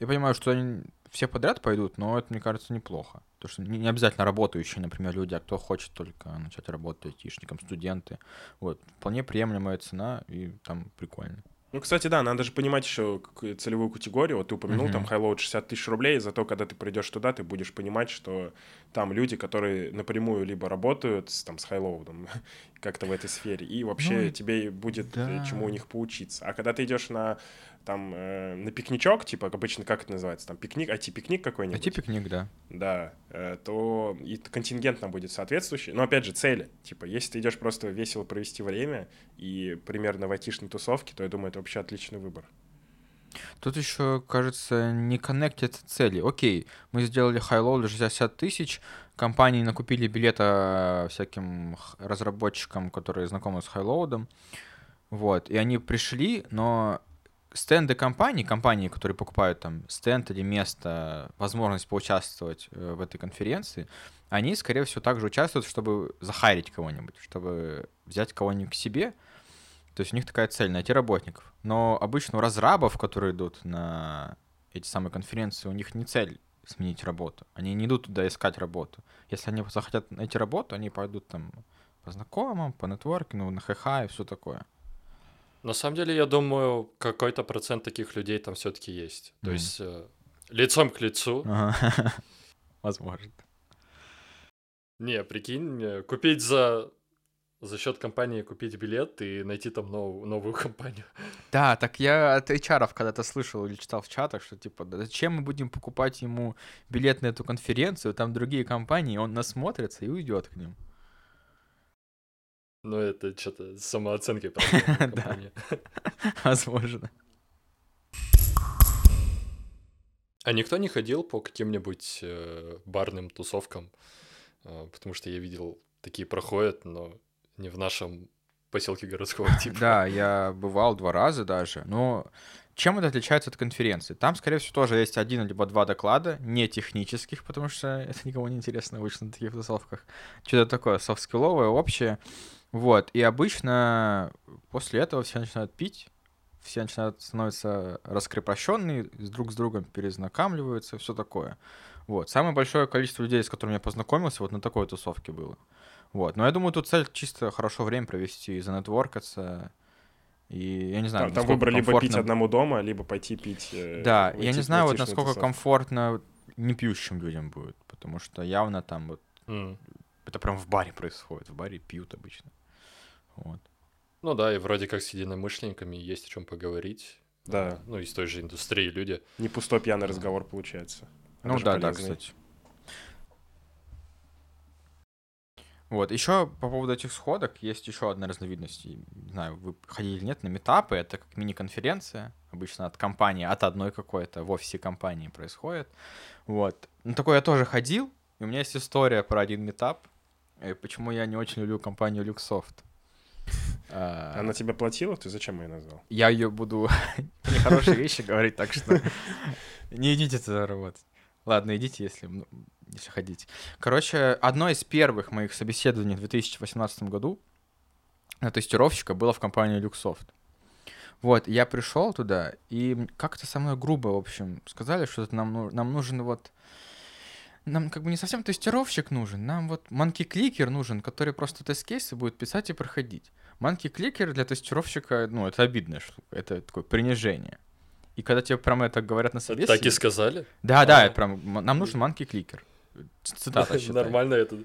A: Я понимаю, что они все подряд пойдут, но это, мне кажется, неплохо. Потому что не обязательно работающие, например, люди, а кто хочет только начать работать айтишником, студенты. Вот, вполне приемлемая цена, и там прикольно.
B: Ну, кстати, да, надо же понимать еще целевую категорию. Вот ты упомянул mm-hmm. там Highload 60 тысяч рублей, зато когда ты придешь туда, ты будешь понимать, что там люди, которые напрямую либо работают с, там, с Highload, как-то в этой сфере, и вообще ну, тебе будет э, да. чему у них поучиться. А когда ты идешь на там э, на пикничок, типа обычно как это называется, там пикник, IT-пикник какой-нибудь.
A: IT-пикник, да.
B: Да, э, то и контингент там будет соответствующий. Но опять же, цели. Типа, если ты идешь просто весело провести время и примерно в айтишной тусовке, то я думаю, это вообще отличный выбор.
A: Тут еще, кажется, не коннектятся цели. Окей, мы сделали хайлоу 60 тысяч, компании накупили билета всяким разработчикам, которые знакомы с highload ом, вот, и они пришли, но стенды компаний, компании, которые покупают там стенд или место, возможность поучаствовать э, в этой конференции, они, скорее всего, также участвуют, чтобы захайрить кого-нибудь, чтобы взять кого-нибудь к себе. То есть у них такая цель — найти работников. Но обычно у разрабов, которые идут на эти самые конференции, у них не цель сменить работу. Они не идут туда искать работу. Если они захотят найти работу, они пойдут там по знакомым, по нетворкингу, на ХХ и все такое.
C: На самом деле, я думаю, какой-то процент таких людей там все-таки есть. То mm. есть э, лицом к лицу.
A: Возможно.
C: Не, прикинь, купить за за счет компании купить билет и найти там нов, новую компанию.
A: Да, так я от HR когда-то слышал или читал в чатах, что типа, да зачем мы будем покупать ему билет на эту конференцию, там другие компании, он насмотрится и уйдет к ним.
C: Ну, это что-то самооценки
A: Да, возможно.
C: А никто не ходил по каким-нибудь э, барным тусовкам? Э, потому что я видел, такие проходят, но не в нашем поселке городского типа.
A: Да, я бывал два раза даже, но чем это отличается от конференции? Там, скорее всего, тоже есть один либо два доклада, не технических, потому что это никому не интересно обычно на таких тусовках. Что-то такое софт-скилловое, общее. Вот, и обычно после этого все начинают пить, все начинают становиться раскрепощенные, друг с другом перезнакомливаются, все такое. Вот. Самое большое количество людей, с которыми я познакомился, вот на такой тусовке было. Вот. Но я думаю, тут цель чисто хорошо время провести, занетворкаться. И я не знаю,
B: Там, там выбор комфортно... либо пить одному дома, либо пойти пить...
A: Э, да, я не знаю, вот насколько тусовку. комфортно не пьющим людям будет, потому что явно там вот... Mm. Это прям в баре происходит, в баре пьют обычно. Вот.
C: Ну да, и вроде как с единомышленниками есть о чем поговорить.
B: Да.
C: Ну, из той же индустрии люди.
B: Не пустой пьяный разговор получается.
A: Ну да, да, кстати. Вот, еще по поводу этих сходок есть еще одна разновидность. Не знаю, вы ходили или нет, на метапы. Это как мини-конференция, обычно от компании, от одной какой-то, в офисе компании происходит. Вот. На такой я тоже ходил, и у меня есть история про один метап, и почему я не очень люблю компанию Luxoft.
B: А, Она тебе платила? Ты зачем ее назвал?
A: Я ее буду нехорошие вещи говорить, так что не идите туда работать. Ладно, идите, если, ну, если ходите. Короче, одно из первых моих собеседований в 2018 году на тестировщика было в компании Luxoft. Вот, я пришел туда, и как-то со мной грубо, в общем, сказали, что нам, нам нужен вот нам как бы не совсем тестировщик нужен, нам вот манки-кликер нужен, который просто тест-кейсы будет писать и проходить. Манки-кликер для тестировщика, ну, это обидная штука, это такое принижение. И когда тебе прям это говорят на собеседовании...
C: Так и сказали?
A: Да, а. да, это прям, нам нужен манки-кликер. Цитата
C: Нормально это.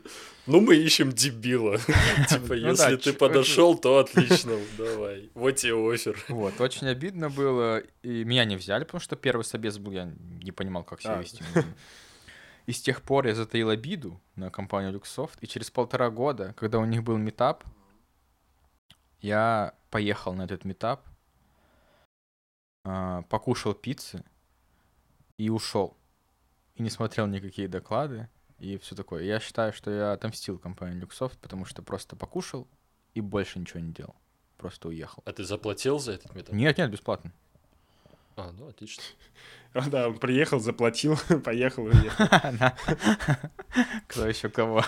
C: Ну, мы ищем дебила. Типа, ну если ты подошел, то отлично, давай. Вот тебе офер.
A: Вот, очень обидно было. И меня не взяли, потому что первый собес был, я не понимал, как себя а. вести. И с тех пор я затаил обиду на компанию Luxoft. И через полтора года, когда у них был метап, я поехал на этот метап, а, покушал пиццы и ушел. И не смотрел никакие доклады. и все такое. Я считаю, что я отомстил компании Люксофт, потому что просто покушал и больше ничего не делал. Просто уехал.
C: А ты заплатил за этот метод?
A: Нет, нет, бесплатно.
C: А, ну отлично.
B: Да, он приехал, заплатил, поехал, уехал.
A: Кто еще кого?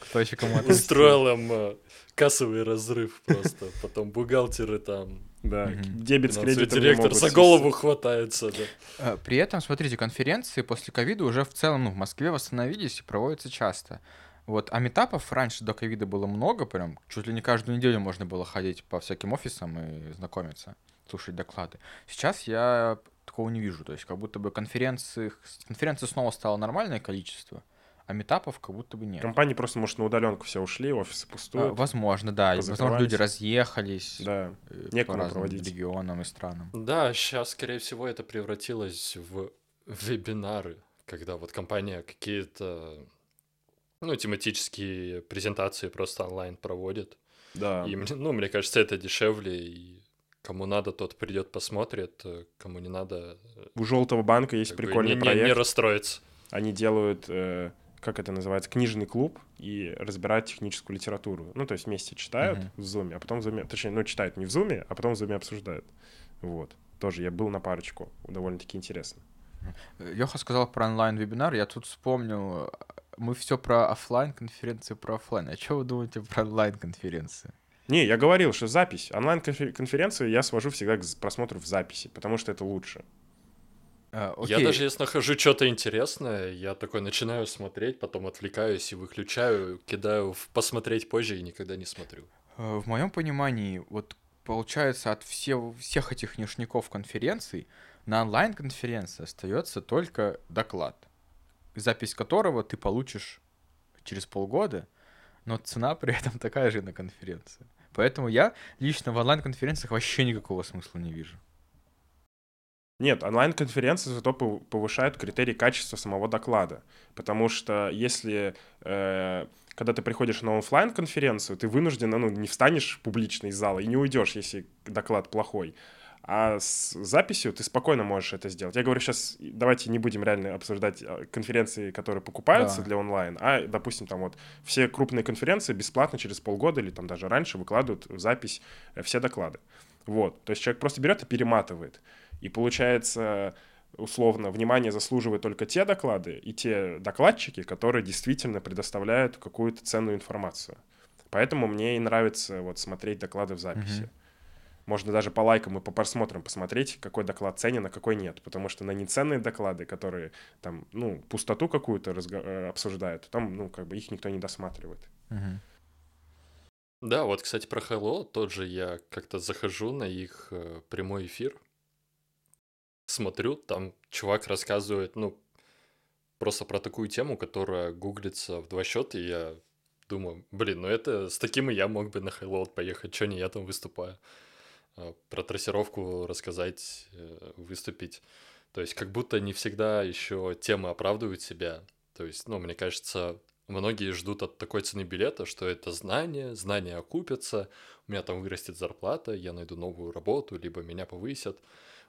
A: Кто еще кому?
C: Устроил им э, кассовый разрыв просто. Потом бухгалтеры там,
B: Да, дебет с кредитом
C: директор за голову хватается, да.
A: Э, При этом, смотрите, конференции после ковида уже в целом ну, в Москве восстановились и проводятся часто. Вот, а метапов раньше до ковида было много, прям чуть ли не каждую неделю можно было ходить по всяким офисам и знакомиться, слушать доклады. Сейчас я такого не вижу, то есть как будто бы конференции, конференции снова стало нормальное количество, а метапов как будто бы нет.
B: Компании просто, может, на удаленку все ушли, офисы
A: А,
B: пустуют.
A: Возможно, да, возможно, люди разъехались
B: Да.
A: э,
B: некому
A: по разным
B: проводить.
A: регионам и странам.
C: Да, сейчас, скорее всего, это превратилось в вебинары, когда вот компания какие-то, ну, тематические презентации просто онлайн проводит.
B: Да.
C: И, мне- ну, мне кажется, это дешевле, и кому надо, тот придет, посмотрит, э, кому не надо, э,
B: У Желтого банка есть прикольный
C: не, не-
B: проект.
C: не расстроится.
B: Они делают, э, как это называется, книжный клуб и разбирают техническую литературу. Ну, то есть вместе читают
A: Мгм.
B: в зуме, а потом в зуме, точнее, ну, читают не в зуме, а потом в зуме обсуждают. Вот. Тоже я был на парочку, довольно-таки интересно.
A: Леха сказал про онлайн-вебинар, я тут вспомнил, э, мы все про оффлайн конференции про оффлайн. А что вы думаете про онлайн-конференции?
B: Не, я говорил, что запись. Онлайн-конференцию я свожу всегда к просмотру в записи, потому что это лучше.
A: А,
C: Я даже если нахожу что-то интересное, я такой начинаю смотреть, потом отвлекаюсь и выключаю, кидаю в посмотреть позже и никогда не смотрю.
A: э, в моем понимании, вот получается от все- всех этих ништяков конференций на онлайн-конференции остается только доклад, запись которого ты получишь через полгода, но цена при этом такая же на конференции. Поэтому я лично в онлайн-конференциях вообще никакого смысла не вижу.
B: Нет, онлайн-конференции зато пов- повышают критерий качества самого доклада. Потому что если, э, когда ты приходишь на оффлайн-конференцию, ты вынужден, ну, не встанешь публично из зала и не уйдешь, если доклад плохой. А с записью ты спокойно можешь это сделать. Я говорю сейчас, давайте не будем реально обсуждать э, конференции, которые покупаются
A: Да.
B: для онлайн, а, допустим, там вот все крупные конференции бесплатно через полгода или там даже раньше выкладывают в запись э, все доклады. Вот, то есть человек просто берет и перематывает. И получается, условно, внимание заслуживают только те доклады и те докладчики, которые действительно предоставляют какую-то ценную информацию. Поэтому мне и нравится вот смотреть доклады в записи.
A: Мгм.
B: Можно даже по лайкам и по просмотрам посмотреть, какой доклад ценен, а какой нет. Потому что на неценные доклады, которые там, ну, пустоту какую-то разго- э, обсуждают, там, ну, как бы их никто не досматривает.
A: Мгм.
C: Да, вот, кстати, про Hello, тот же я как-то захожу на их э, прямой эфир, смотрю, там чувак рассказывает, ну, просто про такую тему, которая гуглится в два счета, и я думаю, блин, ну это с таким и я мог бы на Hello поехать, что не я там выступаю. А, Про трассировку рассказать, э, выступить. То есть как будто не всегда еще темы оправдывают себя. То есть, ну, мне кажется, многие ждут от такой цены билета, что это знание, знания окупятся, у меня там вырастет зарплата, я найду новую работу, либо меня повысят.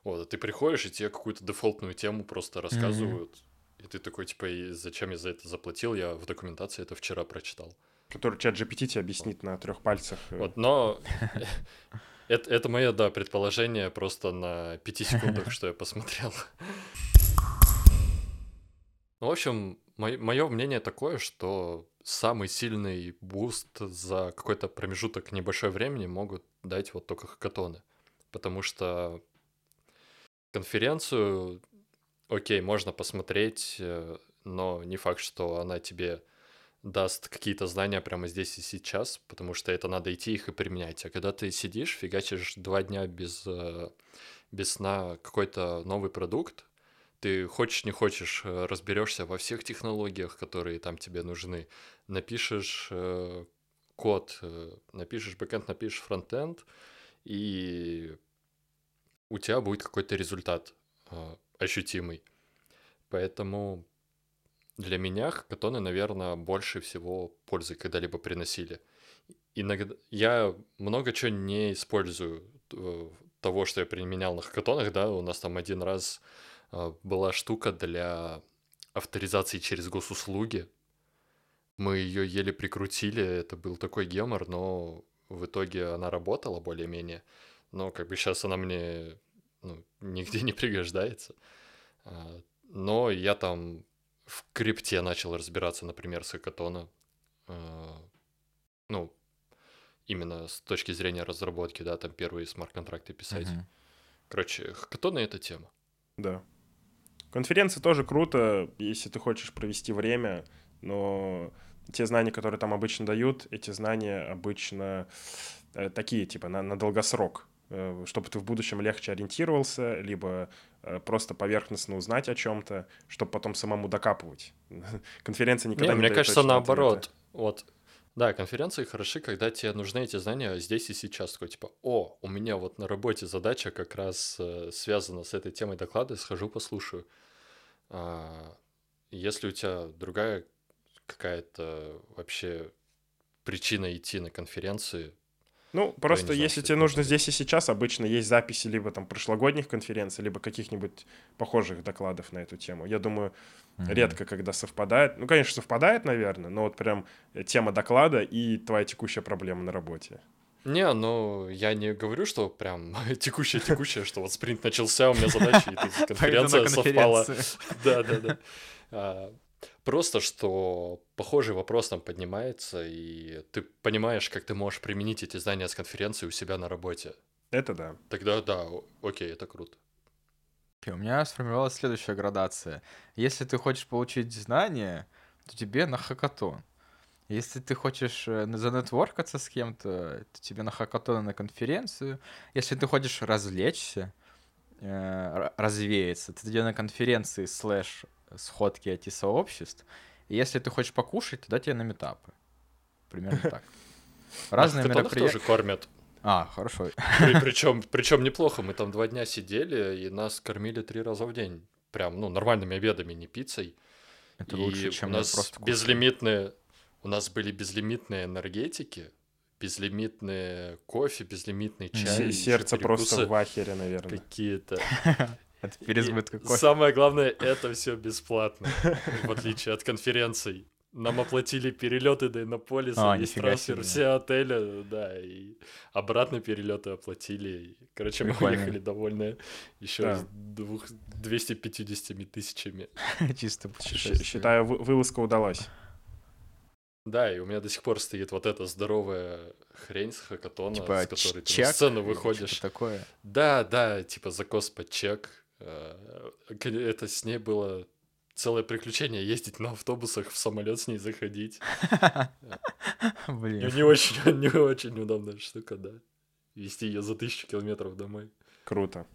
C: Вот, а ты приходишь, и тебе какую-то дефолтную тему просто рассказывают, и ты такой, типа, и зачем я за это заплатил? Я в документации это вчера прочитал.
B: Который чат GPT тебе объяснит на трех пальцах. э,
C: Вот, но это, это мое, да, предположение просто на пяти секундах, что я посмотрел. Ну, в общем, мое мнение такое, что самый сильный boost за какой-то промежуток небольшой времени могут дать вот только хакатоны. Потому что конференцию, окей, можно посмотреть, э, но не факт, что она тебе даст какие-то знания прямо здесь и сейчас, потому что это надо идти их и применять. А когда ты сидишь, фигачишь два дня без, э, без сна какой-то новый продукт, ты хочешь не хочешь, э, разберешься во всех технологиях, которые там тебе нужны, напишешь э, код, напишешь бэкэнд, напишешь фронтенд, и у тебя будет какой-то результат ощутимый. Поэтому для меня хакатоны, наверное, больше всего пользы когда-либо приносили. Иногда я много чего не использую э, того, что я применял на хакатонах, да, у нас там один раз э, была штука для авторизации через госуслуги. Мы ее еле прикрутили, это был такой гемор, но в итоге она работала более-менее. Но как бы сейчас она мне ну, нигде не пригождается. А, но я там в крипте начал разбираться, например, с хакатона. А, ну, именно с точки зрения разработки, да, там первые смарт-контракты писать.
A: Мгм.
C: Короче, хакатоны — это тема.
B: Да. Конференции тоже круто, если ты хочешь провести время, но те знания, которые там обычно дают, эти знания обычно э, такие, типа, на, на долгосрок, чтобы ты в будущем легче ориентировался, либо э, просто поверхностно узнать о чем-то, чтобы потом самому докапывать. Конференция никогда
C: Не,
B: не
C: мне кажется, наоборот. Вот, да, конференции хороши, когда тебе нужны эти знания здесь и сейчас. Такой, типа, о, у меня вот на работе задача как раз э, связана с этой темой доклада, схожу послушаю. А, если у тебя другая какая-то вообще причина идти на конференции,
B: Ну, просто
C: знаю,
B: если тебе нужно здесь и сейчас, обычно есть записи либо там прошлогодних конференций, либо каких-нибудь похожих докладов на эту тему. Я думаю, редко, когда совпадает. Ну, конечно, совпадает, наверное, но вот прям э, тема доклада и твоя текущая проблема на работе.
C: Не, ну, я не говорю, что прям текущее-текущее, что вот спринт начался, у меня задача, и конференция совпала.
A: конференцию.
C: Просто, что похожий вопрос там поднимается, и ты понимаешь, как ты можешь применить эти знания с конференции у себя на работе.
B: Это да.
C: Тогда да, окей, это круто.
A: У меня сформировалась следующая градация. Если ты хочешь получить знания, то тебе на хакатон. Если ты хочешь э, занетворкаться с кем-то, то тебе на хакатон на конференцию. Если ты хочешь развлечься, э, р- развеяться, то тебе на конференции слэш сходки IT-сообществ. И если ты хочешь покушать, тогда тебе на метапы. Примерно так. Разные мероприятия.
C: тоже кормят.
A: А, хорошо.
C: Причем, причем неплохо. Мы там два дня сидели, и нас кормили три раза в день. Прям, ну, нормальными обедами, не пиццей.
A: Это
C: И
A: лучше, чем
C: у нас
A: просто
C: безлимитные... У нас были безлимитные энергетики, безлимитные кофе, безлимитный чай.
B: Сердце просто в ахере, наверное.
C: какие-то.
A: От переизбытка
C: И
A: кофе.
C: Самое главное, это все бесплатно, в отличие от конференций. Нам оплатили перелеты до Иннополиса,
A: А,
C: весь трансфер,
A: себе.
C: все отели, да, и обратно перелеты оплатили. Короче, мы
A: Прикольно.
C: уехали довольные еще
B: Да.
C: с двух, 250 тысячами.
A: Чисто.
B: Считаю, вы- вылазка удалась.
C: Да, и у меня до сих пор стоит вот эта здоровая хрень с хакатона,
A: Типа
C: с которой ты
A: чек
C: на сцену выходишь.
A: такое.
C: Да, да, типа закос под чек. Э, Это с ней было целое приключение ездить на автобусах, в самолет с ней заходить.
A: Блин.
C: не очень, не очень удобная штука, да. Вести ее за тысячу километров домой.
B: Круто.